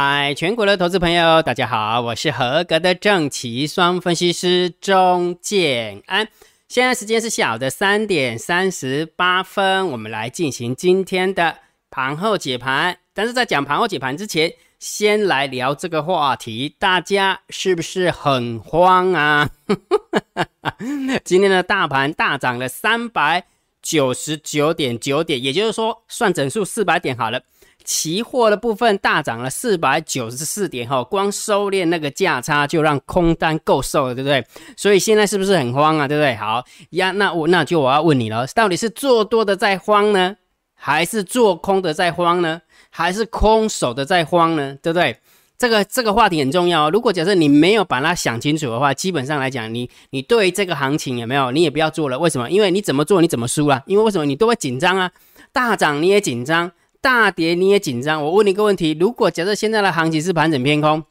嗨，全国的投资朋友，大家好，我是合格的正奇双分析师钟建安。现在时间是下午的三点三十八分，我们来进行今天的盘后解盘。但是在讲盘后解盘之前，先来聊这个话题，大家是不是很慌啊？今天的大盘大涨了三百九十九点九点，也就是说，算整数四百点好了。期货的部分大涨了四百九十四点，哈，光收敛那个价差就让空单够受了，对不对？所以现在是不是很慌啊？对不对？好呀，那我那就我要问你了，到底是做多的在慌呢，还是做空的在慌呢？还是空手的在慌呢？对不对？这个这个话题很重要。如果假设你没有把它想清楚的话，基本上来讲，你你对这个行情有没有？你也不要做了。为什么？因为你怎么做你怎么输啊？因为为什么？你都会紧张啊，大涨你也紧张。大跌你也紧张，我问你一个问题：如果假设现在的行情是盘整偏空，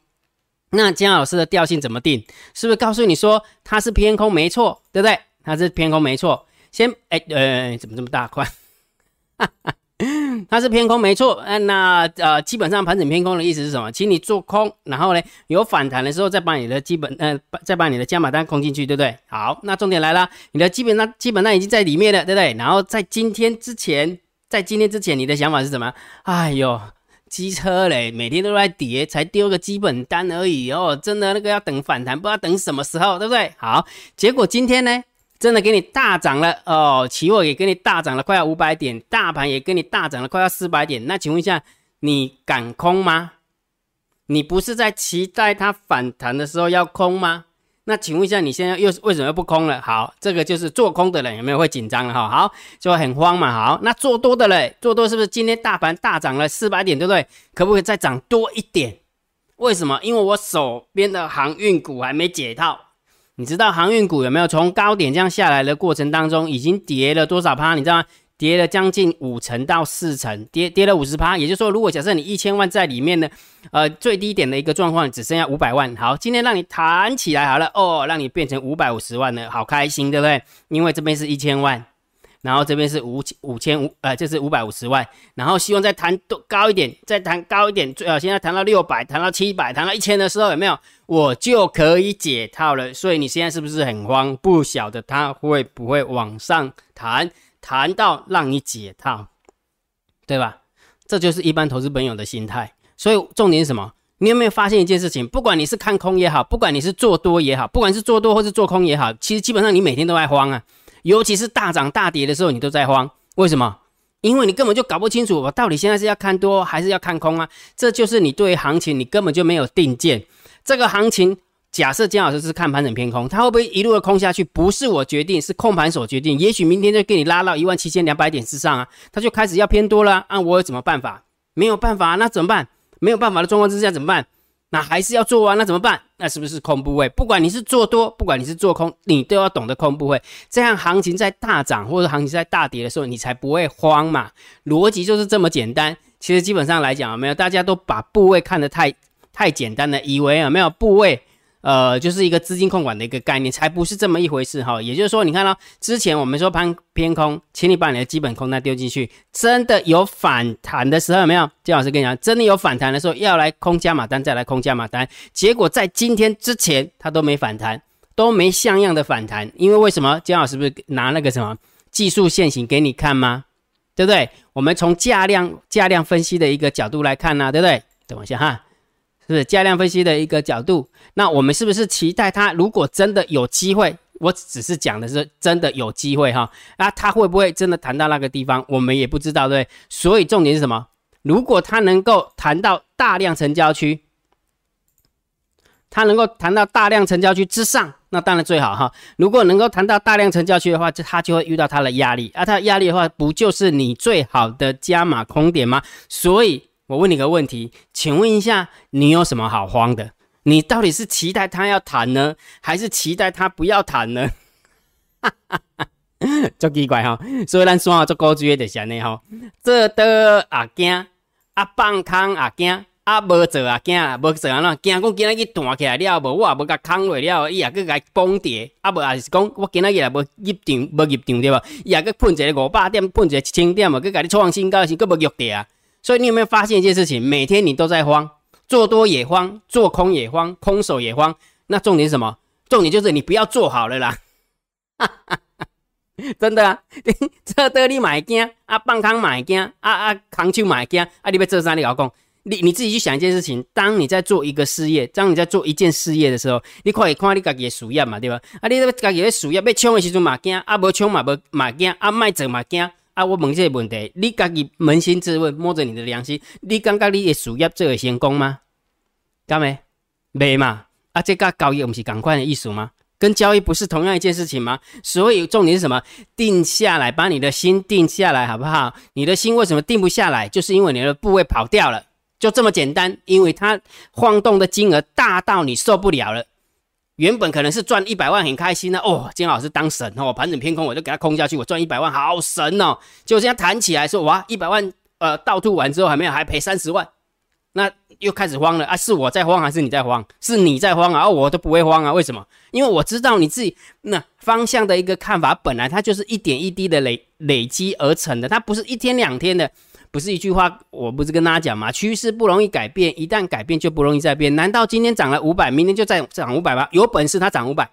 那姜老师的调性怎么定？是不是告诉你说它是偏空没错，对不对？它是偏空没错。先哎呃，怎么这么大块？它是偏空没错。嗯，那呃，基本上盘整偏空的意思是什么？请你做空，然后呢有反弹的时候再把你的基本呃再把你的加码单空进去，对不对？好，那重点来了，你的基本上基本上已经在里面了，对不对？然后在今天之前。在今天之前，你的想法是什么？哎呦，机车嘞，每天都在跌，才丢个基本单而已哦，真的那个要等反弹，不知道等什么时候，对不对？好，结果今天呢，真的给你大涨了哦，期货也给你大涨了，快要五百点，大盘也给你大涨了，快要四百点。那请问一下，你敢空吗？你不是在期待它反弹的时候要空吗？那请问一下，你现在又是为什么不空了？好，这个就是做空的人有没有会紧张了哈？好，就会很慌嘛。好，那做多的嘞，做多是不是今天大盘大涨了四百点，对不对？可不可以再涨多一点？为什么？因为我手边的航运股还没解套。你知道航运股有没有从高点这样下来的过程当中，已经跌了多少趴？你知道吗？跌了将近五成到四成，跌跌了五十趴，也就是说，如果假设你一千万在里面呢，呃，最低点的一个状况只剩下五百万。好，今天让你弹起来好了哦，让你变成五百五十万了，好开心，对不对？因为这边是一千万，然后这边是五五千五，呃，这是五百五十万，然后希望再弹多高一点，再弹高一点，最好现在弹到六百，弹到七百，弹到一千的时候有没有？我就可以解套了。所以你现在是不是很慌？不晓得它会不会往上弹？谈到让你解套，对吧？这就是一般投资朋友的心态。所以重点是什么？你有没有发现一件事情？不管你是看空也好，不管你是做多也好，不管是做多或是做空也好，其实基本上你每天都在慌啊。尤其是大涨大跌的时候，你都在慌。为什么？因为你根本就搞不清楚我到底现在是要看多还是要看空啊。这就是你对于行情你根本就没有定见。这个行情。假设姜老师是看盘整偏空，他会不会一路的空下去？不是我决定，是控盘手决定。也许明天就给你拉到一万七千两百点之上啊，他就开始要偏多了。啊，我有什么办法？没有办法啊，那怎么办？没有办法的状况之下怎么办？那还是要做啊，那怎么办？那是不是空部位？不管你是做多，不管你是做空，你都要懂得空部位。这样行情在大涨或者行情在大跌的时候，你才不会慌嘛。逻辑就是这么简单。其实基本上来讲，没有大家都把部位看得太太简单了，以为有没有部位？呃，就是一个资金控管的一个概念，才不是这么一回事哈。也就是说，你看到之前我们说盘偏空，请你把你的基本空单丢进去，真的有反弹的时候有没有？姜老师跟你讲，真的有反弹的时候要来空加码单，再来空加码单。结果在今天之前，它都没反弹，都没像样的反弹，因为为什么？姜老师不是拿那个什么技术线型给你看吗？对不对？我们从价量价量分析的一个角度来看呢，对不对？等我一下哈。是价量分析的一个角度，那我们是不是期待它？如果真的有机会，我只是讲的是真的有机会哈，那它会不会真的谈到那个地方？我们也不知道，对。所以重点是什么？如果它能够谈到大量成交区，它能够谈到大量成交区之上，那当然最好哈。如果能够谈到大量成交区的话，就它就会遇到它的压力，而它的压力的话，不就是你最好的加码空点吗？所以。我问你个问题，请问一下，你有什么好慌的？你到底是期待他要谈呢，还是期待他不要谈呢？哈哈哈，足奇怪哈！所以咱说话做高职业的安尼吼，做多啊惊，啊放空啊惊，啊无做啊惊，无做啊喏，惊讲今仔日弹起来了无？我也无甲空落了，伊也去甲崩跌，啊无也是讲我今仔日也无入场，无入场对无？伊也去喷一个五百点，喷一个一千点无，去甲你创新高是，佫无玉跌啊！所以你有没有发现一件事情？每天你都在慌，做多也慌，做空也慌，空手也慌。那重点是什么？重点就是你不要做好了啦。真的啊，这得你买惊啊，放空买惊啊啊，空手买惊啊，你要做啥？你老公，你你自己去想一件事情，当你在做一个事业，当你在做一件事业的时候，你可以看你自己的事业嘛，对吧？啊，你自己的事业要冲的时阵嘛惊，啊无冲嘛无嘛惊，啊卖做嘛惊，啊我问这个问题，你自己扪心自问，摸着你的良心，你感觉你的事业做会成功吗？干没？没嘛？啊，这个交易不是赶快的意思吗？跟交易不是同样一件事情吗？所以重点是什么？定下来，把你的心定下来，好不好？你的心为什么定不下来？就是因为你的部位跑掉了，就这么简单。因为它晃动的金额大到你受不了了。原本可能是赚一百万很开心呢，哦，金老师当神哦，盘整偏空我就给他空下去，我赚一百万好神哦。结果现在弹起来说哇，一百万呃倒吐完之后还没有，还赔三十万。那又开始慌了啊！是我在慌还是你在慌？是你在慌啊！我都不会慌啊！为什么？因为我知道你自己那方向的一个看法，本来它就是一点一滴的累累积而成的，它不是一天两天的，不是一句话。我不是跟大家讲吗？趋势不容易改变，一旦改变就不容易再变。难道今天涨了五百，明天就再涨五百吗？有本事它涨五百，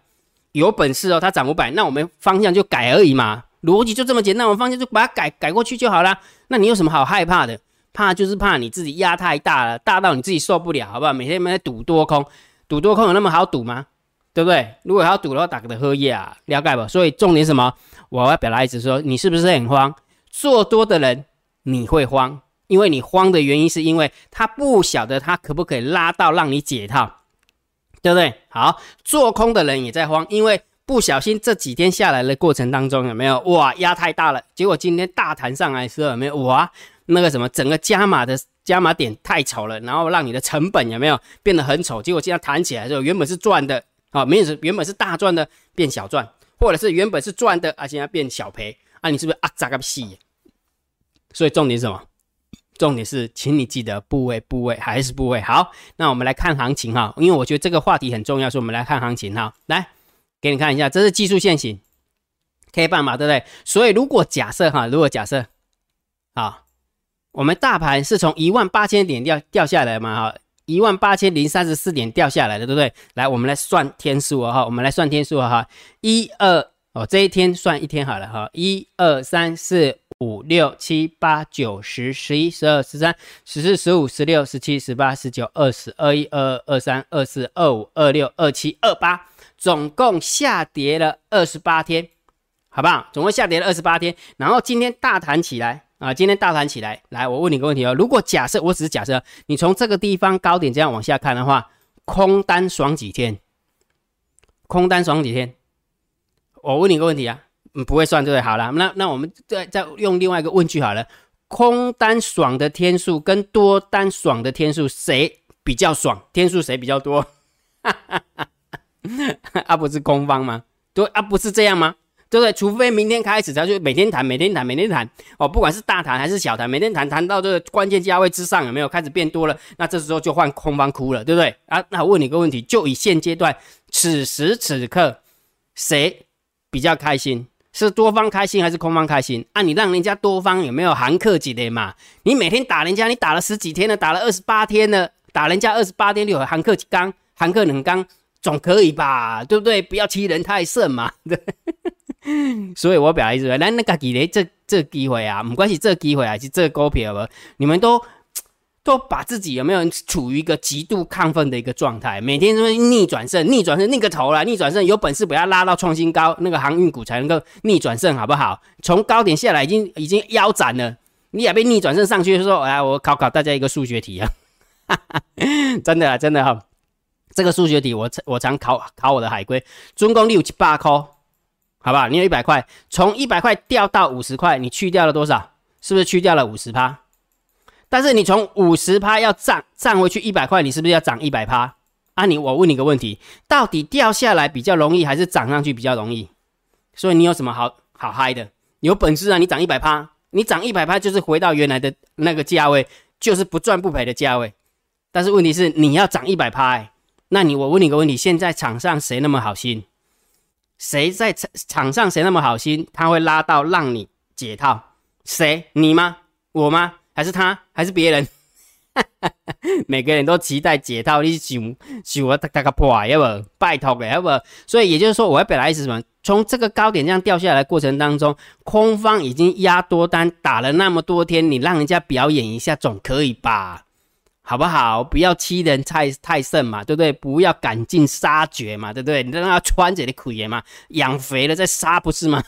有本事哦，它涨五百，那我们方向就改而已嘛，逻辑就这么简单，我们方向就把它改改过去就好了。那你有什么好害怕的？怕就是怕你自己压太大了，大到你自己受不了，好不好？每天在赌多空，赌多空有那么好赌吗？对不对？如果要赌的话，打个的喝夜啊，了解不？所以重点什么？我要表达意思说，你是不是很慌？做多的人你会慌，因为你慌的原因是因为他不晓得他可不可以拉到让你解套，对不对？好，做空的人也在慌，因为不小心这几天下来的过程当中有没有哇压太大了？结果今天大弹上来时候有没有哇？那个什么，整个加码的加码点太丑了，然后让你的成本有没有变得很丑？结果这样弹起来的时候，原本是赚的啊，没有原本是大赚的变小赚，或者是原本是赚的啊，现在变小赔啊，你是不是啊咋个屁？所以重点是什么？重点是，请你记得部位部位还是部位。好，那我们来看行情哈，因为我觉得这个话题很重要，所以我们来看行情哈。来给你看一下，这是技术线型 K 棒嘛，对不对？所以如果假设哈，如果假设啊。我们大盘是从一万八千点掉掉下来嘛？哈，一万八千零三十四点掉下来的，对不对？来，我们来算天数啊！哈，我们来算天数啊！哈，一二哦，这一天算一天好了哈，一二三四五六七八九十十一十二十三十四十五十六十七十八十九二十二一二二二三二四二五二六二七二八，总共下跌了二十八天，好不好？总共下跌了二十八天，然后今天大弹起来。啊，今天大弹起来，来，我问你个问题哦。如果假设，我只是假设，你从这个地方高点这样往下看的话，空单爽几天？空单爽几天？我问你个问题啊，嗯，不会算对不对？好了，那那我们再再用另外一个问句好了，空单爽的天数跟多单爽的天数谁比较爽？天数谁比较多？啊，不是空方吗？对啊，不是这样吗？对不对？除非明天开始，他就每天谈，每天谈，每天谈哦，不管是大谈还是小谈，每天谈谈到这个关键价位之上，有没有开始变多了？那这时候就换空方哭了，对不对？啊，那我问你个问题，就以现阶段此时此刻，谁比较开心？是多方开心还是空方开心？啊，你让人家多方有没有含客几的嘛？你每天打人家，你打了十几天了，打了二十八天了，打人家二十八天就有寒客几刚，含客冷刚总可以吧？对不对？不要欺人太甚嘛。所以我表达意思，咱那个几咧这这机会啊，不管是这机会还是这股票，你们都都把自己有没有处于一个极度亢奋的一个状态？每天都逆转胜，逆转胜，逆个头了，逆转胜，有本事不要拉到创新高，那个航运股才能够逆转胜，好不好？从高点下来已经已经腰斩了，你也被逆转胜上去，的时候，哎，我考考大家一个数学题啊，真的啊真的哈，这个数学题我我常考考我的海龟，总共六七八颗。好不好？你有一百块，从一百块掉到五十块，你去掉了多少？是不是去掉了五十趴？但是你从五十趴要涨涨回去一百块，你是不是要涨一百趴？啊，你我问你个问题，到底掉下来比较容易，还是涨上去比较容易？所以你有什么好好嗨的？有本事啊！你涨一百趴，你涨一百趴就是回到原来的那个价位，就是不赚不赔的价位。但是问题是你要涨一百趴，那你我问你个问题，现在场上谁那么好心？谁在场场上谁那么好心，他会拉到让你解套？谁？你吗？我吗？还是他？还是别人？每个人都期待解套，你想想我大大个破，要不拜托的，要不？所以也就是说，我要表达意思什么？从这个高点这样掉下来过程当中，空方已经压多单打了那么多天，你让人家表演一下总可以吧？好不好？不要欺人太太甚嘛，对不对？不要赶尽杀绝嘛，对不对？你让他穿着的苦盐嘛，养肥了再杀不是吗？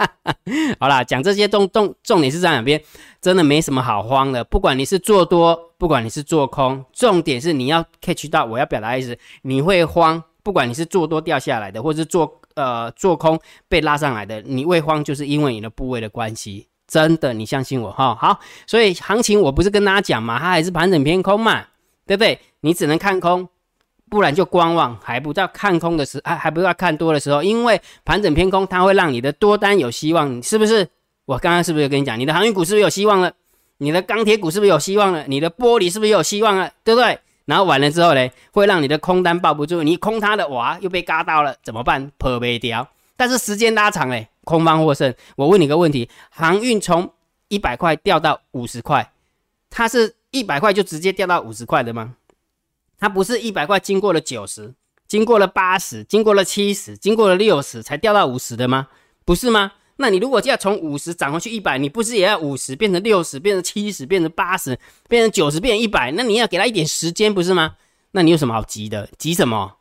好啦，讲这些重重重点是在哪边？真的没什么好慌的。不管你是做多，不管你是做空，重点是你要 catch 到我要表达意思。你会慌，不管你是做多掉下来的，或是做呃做空被拉上来的，你会慌，就是因为你的部位的关系。真的，你相信我哈。好，所以行情我不是跟大家讲嘛，它还是盘整偏空嘛，对不对？你只能看空。不然就观望，还不到看空的时，还还不到看多的时候，因为盘整偏空，它会让你的多单有希望，是不是？我刚刚是不是有跟你讲，你的航运股是不是有希望了？你的钢铁股是不是有希望了？你的玻璃是不是有希望了？对不对？然后完了之后呢，会让你的空单抱不住，你空它的哇，又被嘎到了，怎么办？破没掉。但是时间拉长嘞，空方获胜。我问你个问题，航运从一百块掉到五十块，它是一百块就直接掉到五十块的吗？它不是一百块，经过了九十，经过了八十，经过了七十，经过了六十，才掉到五十的吗？不是吗？那你如果要从五十涨回去一百，你不是也要五十变成六十，变成七十，变成八十，变成九十，变成一百？那你要给他一点时间，不是吗？那你有什么好急的？急什么？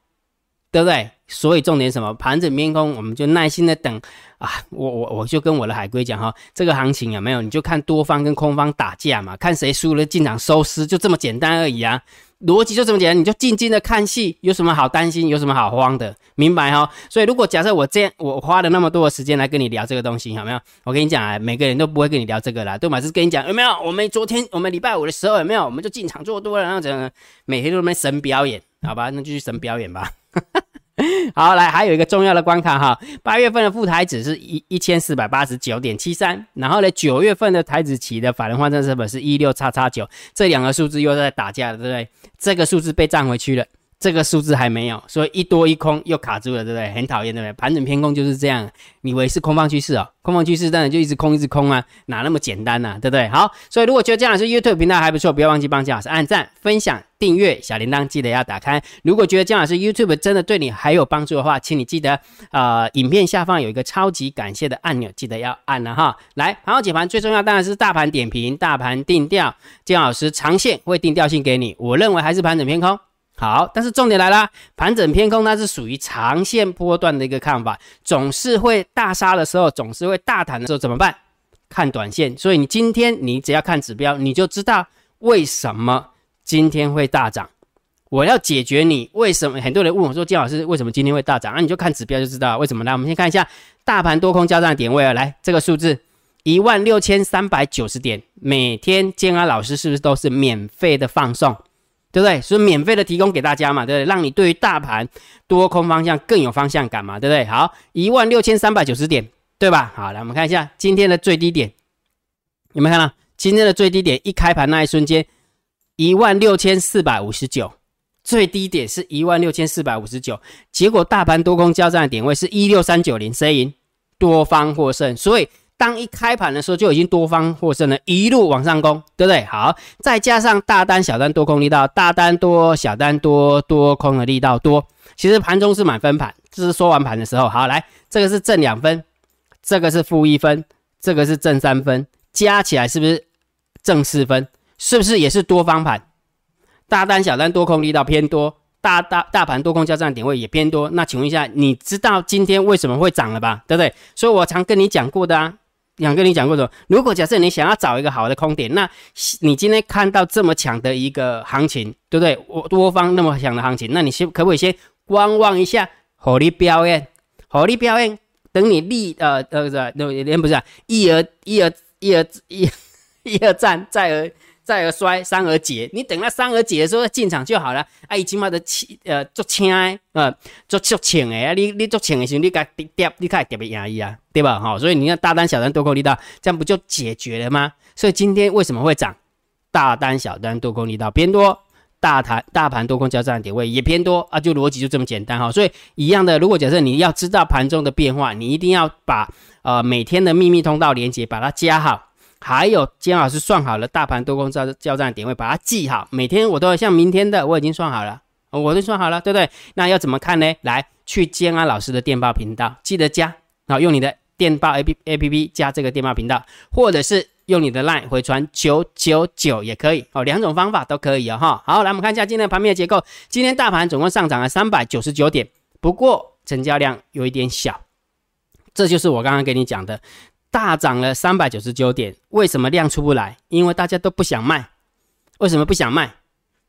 对不对？所以重点什么？盘整偏空，我们就耐心的等啊！我我我就跟我的海龟讲哈，这个行情有没有？你就看多方跟空方打架嘛，看谁输了进场收尸，就这么简单而已啊！逻辑就这么简单，你就静静的看戏，有什么好担心，有什么好慌的，明白哈？所以如果假设我这样，我花了那么多的时间来跟你聊这个东西，有没有？我跟你讲啊，每个人都不会跟你聊这个啦，对吗？是跟你讲有没有？我们昨天我们礼拜五的时候有没有？我们就进场做多了，然后整每天都在神表演，好吧？那就去神表演吧。好，来还有一个重要的关卡哈，八月份的副台指是一一千四百八十九点七三，然后呢，九月份的台子期的法人换证成本是一六叉叉九，这两个数字又在打架了，对不对？这个数字被占回去了。这个数字还没有，所以一多一空又卡住了，对不对？很讨厌，对不对？盘整偏空就是这样，以为是空方趋势哦，空方趋势当然就一直空一直空啊，哪那么简单呢？对不对？好，所以如果觉得姜老师 YouTube 频道还不错，不要忘记帮姜老师按赞、分享、订阅小铃铛，记得要打开。如果觉得姜老师 YouTube 真的对你还有帮助的话，请你记得呃，影片下方有一个超级感谢的按钮，记得要按了哈。来，盘后解盘最重要当然是大盘点评、大盘定调，姜老师长线会定调性给你，我认为还是盘整偏空。好，但是重点来了，盘整偏空，它是属于长线波段的一个看法，总是会大杀的时候，总是会大谈的时候，怎么办？看短线。所以你今天你只要看指标，你就知道为什么今天会大涨。我要解决你为什么？很多人问我说，金老师为什么今天会大涨？啊，你就看指标就知道为什么。来，我们先看一下大盘多空交战的点位啊，来这个数字一万六千三百九十点，每天建安老师是不是都是免费的放送？对不对？所以免费的提供给大家嘛，对不对？让你对于大盘多空方向更有方向感嘛，对不对？好，一万六千三百九十点，对吧？好，来我们看一下今天的最低点，有没有看到？今天的最低点一开盘那一瞬间，一万六千四百五十九，最低点是一万六千四百五十九，结果大盘多空交战的点位是一六三九零，谁赢？多方获胜，所以。当一开盘的时候就已经多方获胜了，一路往上攻，对不对？好，再加上大单、小单多空力道，大单多、小单多，多空的力道多。其实盘中是满分盘，这是收完盘的时候。好，来，这个是正两分，这个是负一分，这个是正三分，加起来是不是正四分？是不是也是多方盘？大单、小单多空力道偏多，大大大盘多空交战点位也偏多。那请问一下，你知道今天为什么会涨了吧？对不对？所以我常跟你讲过的啊。想跟你讲过说，如果假设你想要找一个好的空点，那你今天看到这么强的一个行情，对不对？我多方那么强的行情，那你先可不可以先观望一下，火力表演，火力表演，等你立呃呃不是那连不是一而一而一而一一而战再而。再而衰，三而竭。你等到三而竭的时候进场就好了。啊，伊起码的，呃，做轻诶，呃，做足轻诶啊。你你做轻的时候，你该跌跌，你开始特别压抑啊，对吧？好，所以你看大单、小单多空力道，这样不就解决了吗？所以今天为什么会涨？大单、小单多空力道偏多，大盘大盘多空交战点位也偏多啊，就逻辑就这么简单哈。所以一样的，如果假设你要知道盘中的变化，你一定要把呃每天的秘密通道连接把它加好。还有姜老师算好了大盘多空交交战点位，把它记好。每天我都要像明天的我已经算好了，我都算好了，对不对？那要怎么看呢？来，去建安老师的电报频道，记得加，好，用你的电报 A P A P P 加这个电报频道，或者是用你的 LINE 回传九九九也可以，哦，两种方法都可以哦，哈。好，来我们看一下今天的盘面结构。今天大盘总共上涨了三百九十九点，不过成交量有一点小，这就是我刚刚给你讲的。大涨了三百九十九点，为什么量出不来？因为大家都不想卖。为什么不想卖？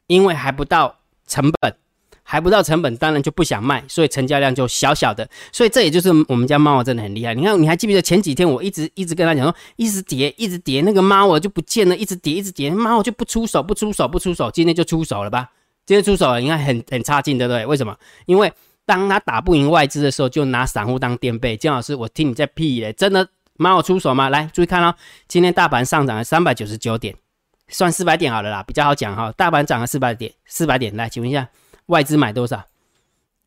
因为还不到成本，还不到成本，当然就不想卖，所以成交量就小小的。所以这也就是我们家猫真的很厉害。你看，你还记不记得前几天我一直一直跟他讲说，一直跌，一直跌，那个猫我就不见了，一直跌，一直跌，猫我就不出手，不出手，不出手。今天就出手了吧？今天出手了，应该很很差劲，对不对？为什么？因为当他打不赢外资的时候，就拿散户当垫背。姜老师，我听你在屁嘞，真的。蛮好出手吗？来，注意看哦，今天大盘上涨了三百九十九点，算四百点好了啦，比较好讲哈。大盘涨了四百点，四百点。来，请问一下，外资买多少？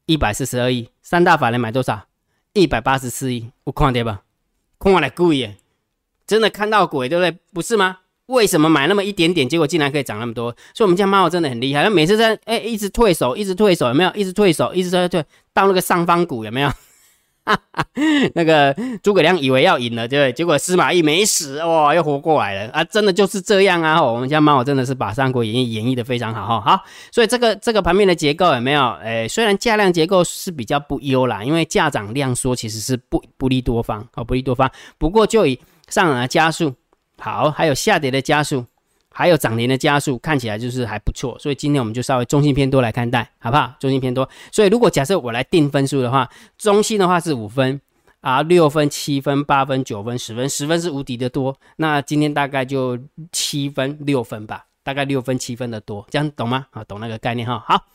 一百四十二亿。三大法人买多少？一百八十四亿。我看对吧？看来贵耶，真的看到鬼，对不对？不是吗？为什么买那么一点点，结果竟然可以涨那么多？所以我们家猫真的很厉害，它每次在哎一直退手，一直退手，有没有？一直退手，一直在退到那个上方股，有没有？哈哈，那个诸葛亮以为要赢了，对不对？结果司马懿没死，哇，又活过来了啊！真的就是这样啊！我们家猫真的是把《三国演义》演绎的非常好哈。好，所以这个这个盘面的结构有没有？诶，虽然价量结构是比较不优啦，因为价涨量缩其实是不不利多方哦，不利多方。不过就以上涨的加速，好，还有下跌的加速。还有涨停的加速，看起来就是还不错，所以今天我们就稍微中性偏多来看待，好不好？中性偏多，所以如果假设我来定分数的话，中性的话是五分啊，六分、七分、八分、九分、十分，十分是无敌的多，那今天大概就七分、六分吧，大概六分、七分的多，这样懂吗？啊，懂那个概念哈。好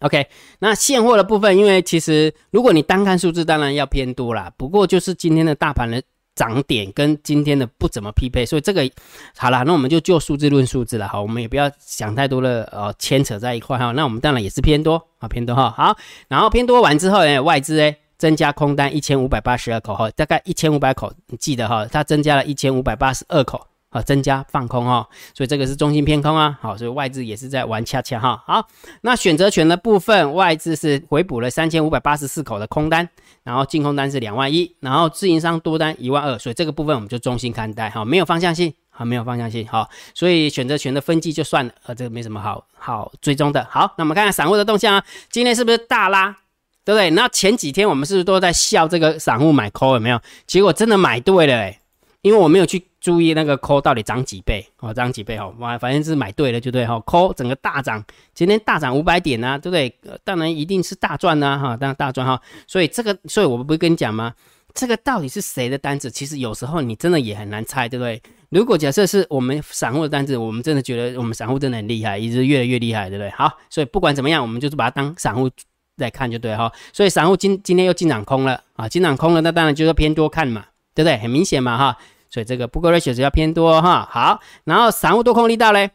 ，OK，那现货的部分，因为其实如果你单看数字，当然要偏多啦，不过就是今天的大盘的。涨点跟今天的不怎么匹配，所以这个好了，那我们就就数字论数字了哈，我们也不要想太多的呃牵扯在一块哈。那我们当然也是偏多啊，偏多哈。好，然后偏多完之后呢，外资哎增加空单一千五百八十二口哈，大概一千五百口，你记得哈，它增加了一千五百八十二口。啊，增加放空哦，所以这个是中心偏空啊。好，所以外资也是在玩恰恰哈。好，那选择权的部分，外资是回补了三千五百八十四口的空单，然后净空单是两万一，然后自营商多单一万二，所以这个部分我们就中心看待哈，没有方向性，啊，没有方向性，好，所以选择权的分级就算了，呃，这个没什么好好追踪的。好，那我们看看散户的动向啊，今天是不是大拉，对不对？那前几天我们是不是都在笑这个散户买 call 有没有？结果真的买对了哎。因为我没有去注意那个 call 到底涨几倍哦，涨几倍哦，哇，反正是买对了就对哈，call 整个大涨，今天大涨五百点啊，对不对？当然一定是大赚呐哈，当然大赚哈，所以这个，所以我们不是跟你讲吗？这个到底是谁的单子？其实有时候你真的也很难猜，对不对？如果假设是我们散户的单子，我们真的觉得我们散户真的很厉害，一直越来越厉害，对不对？好，所以不管怎么样，我们就是把它当散户来看就对哈。所以散户今今天又进场空了啊，进场空了，那当然就是偏多看嘛。对不对？很明显嘛，哈，所以这个不过 ratio 要偏多哈。好，然后散户多空力道嘞，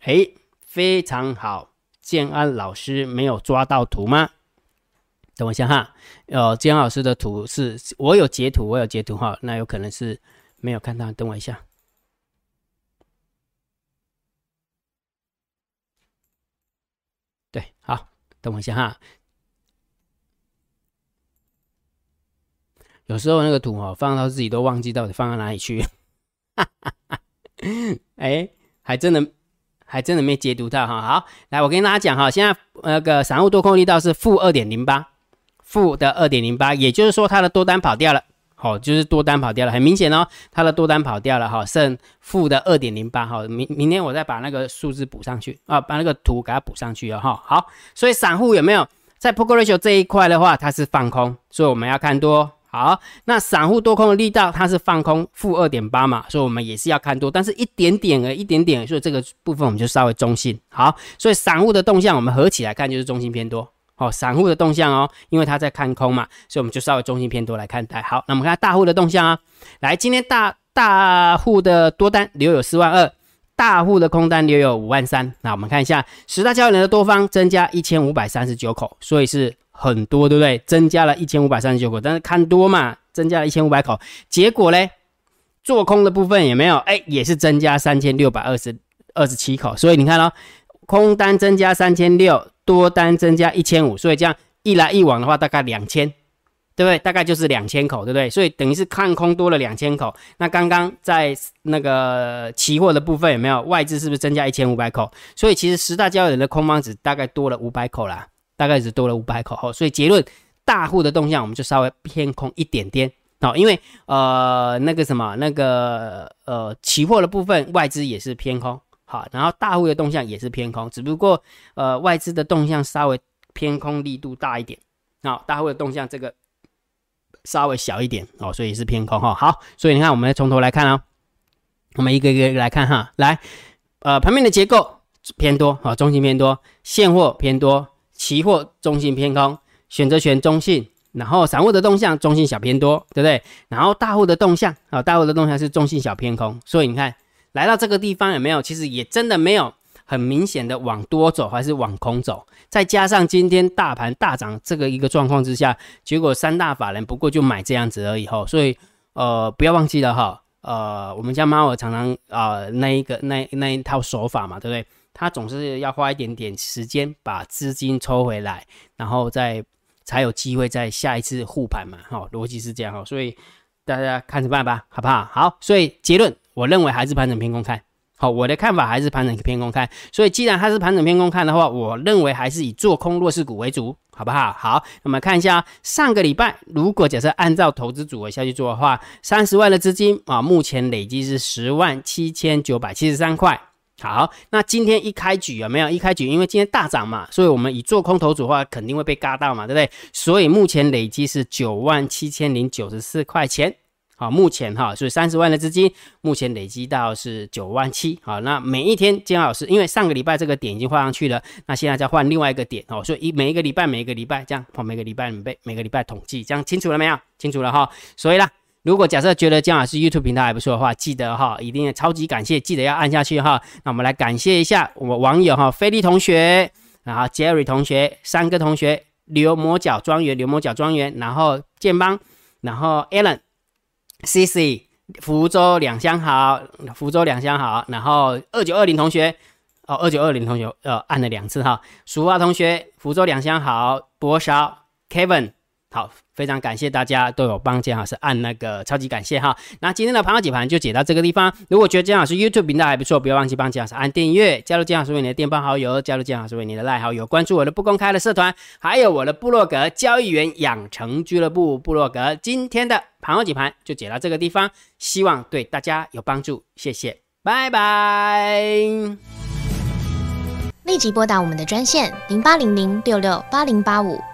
哎，非常好。建安老师没有抓到图吗？等我一下哈。呃，建安老师的图是我有截图，我有截图哈，那有可能是没有看到。等我一下。对，好，等我一下哈。有时候那个图哦，放到自己都忘记到底放到哪里去，哈哈哈哎，还真的还真的没解读到哈。好，来我跟大家讲哈，现在那个散户多空力道是负二点零八，负的二点零八，也就是说它的多单跑掉了，好，就是多单跑掉了，很明显哦，它的多单跑掉了哈，剩负的二点零八哈。明明天我再把那个数字补上去啊，把那个图给它补上去啊哈。好，所以散户有没有在 poker ratio 这一块的话，它是放空，所以我们要看多。好，那散户多空的力道，它是放空负二点八嘛，所以我们也是要看多，但是一点点而一点点，所以这个部分我们就稍微中性。好，所以散户的动向我们合起来看就是中性偏多。好，散户的动向哦，因为他在看空嘛，所以我们就稍微中性偏多来看待。好，那我们看大户的动向啊，来，今天大大户的多单留有四万二，大户的空单留有五万三。那我们看一下十大交易人的多方增加一千五百三十九口，所以是。很多对不对？增加了一千五百三十九口，但是看多嘛，增加了一千五百口，结果嘞，做空的部分有没有？哎，也是增加三千六百二十二十七口，所以你看哦，空单增加三千六，多单增加一千五，所以这样一来一往的话，大概两千。对不对？大概就是两千口，对不对？所以等于是看空多了两千口。那刚刚在那个期货的部分有没有外资？是不是增加一千五百口？所以其实十大交易人的空方只大概多了五百口啦，大概只多了五百口。哦，所以结论，大户的动向我们就稍微偏空一点点。哦，因为呃那个什么那个呃期货的部分外资也是偏空，好，然后大户的动向也是偏空，只不过呃外资的动向稍微偏空力度大一点。好，大户的动向这个。稍微小一点哦，所以是偏空哈。好，所以你看，我们从头来看啊，我们一个一个来看哈。来，呃，盘面的结构偏多啊，中性偏多，现货偏多，期货中性偏空，选择权中性，然后散户的动向中性小偏多，对不对？然后大户的动向啊，大户的动向是中性小偏空。所以你看，来到这个地方有没有？其实也真的没有。很明显的往多走还是往空走，再加上今天大盘大涨这个一个状况之下，结果三大法人不过就买这样子而已哈，所以呃不要忘记了哈，呃我们家猫儿常常啊那一个那那一套手法嘛，对不对？他总是要花一点点时间把资金抽回来，然后再才有机会在下一次护盘嘛，哈，逻辑是这样哈，所以大家看着办吧，好不好？好，所以结论我认为还是盘整偏空看。好，我的看法还是盘整偏空看，所以既然它是盘整偏空看的话，我认为还是以做空弱势股为主，好不好？好，那么看一下上个礼拜，如果假设按照投资组合下去做的话，三十万的资金啊，目前累计是十万七千九百七十三块。好，那今天一开局有没有一开局？因为今天大涨嘛，所以我们以做空头组的话，肯定会被嘎到嘛，对不对？所以目前累计是九万七千零九十四块钱。好，目前哈，所以三十万的资金，目前累积到是九万七。好，那每一天金老师，因为上个礼拜这个点已经画上去了，那现在再换另外一个点哦，所以一每一个礼拜每一个礼拜这样，每个礼拜每每个礼拜统计，这样清楚了没有？清楚了哈。所以啦，如果假设觉得姜老师 YouTube 频道还不错的话，记得哈，一定要超级感谢，记得要按下去哈。那我们来感谢一下我们网友哈，菲利同学，然后 Jerry 同学，三个同学，刘魔角庄园，刘魔角庄园，然后建邦，然后 Alan。C C，福州两相好，福州两相好，然后二九二零同学，哦，二九二零同学，呃，按了两次哈。俗话同学，福州两相好，博少 Kevin。好，非常感谢大家都有帮姜老师按那个超级感谢哈。那今天的盘后解盘就解到这个地方。如果觉得姜老师 YouTube 频道还不错，不要忘记帮姜老师按订阅，加入姜老师为你的电报好友，加入姜老师为你的赖好友，关注我的不公开的社团，还有我的部落格交易员养成俱乐部部落格。今天的盘后解盘就解到这个地方，希望对大家有帮助，谢谢，拜拜。立即拨打我们的专线零八零零六六八零八五。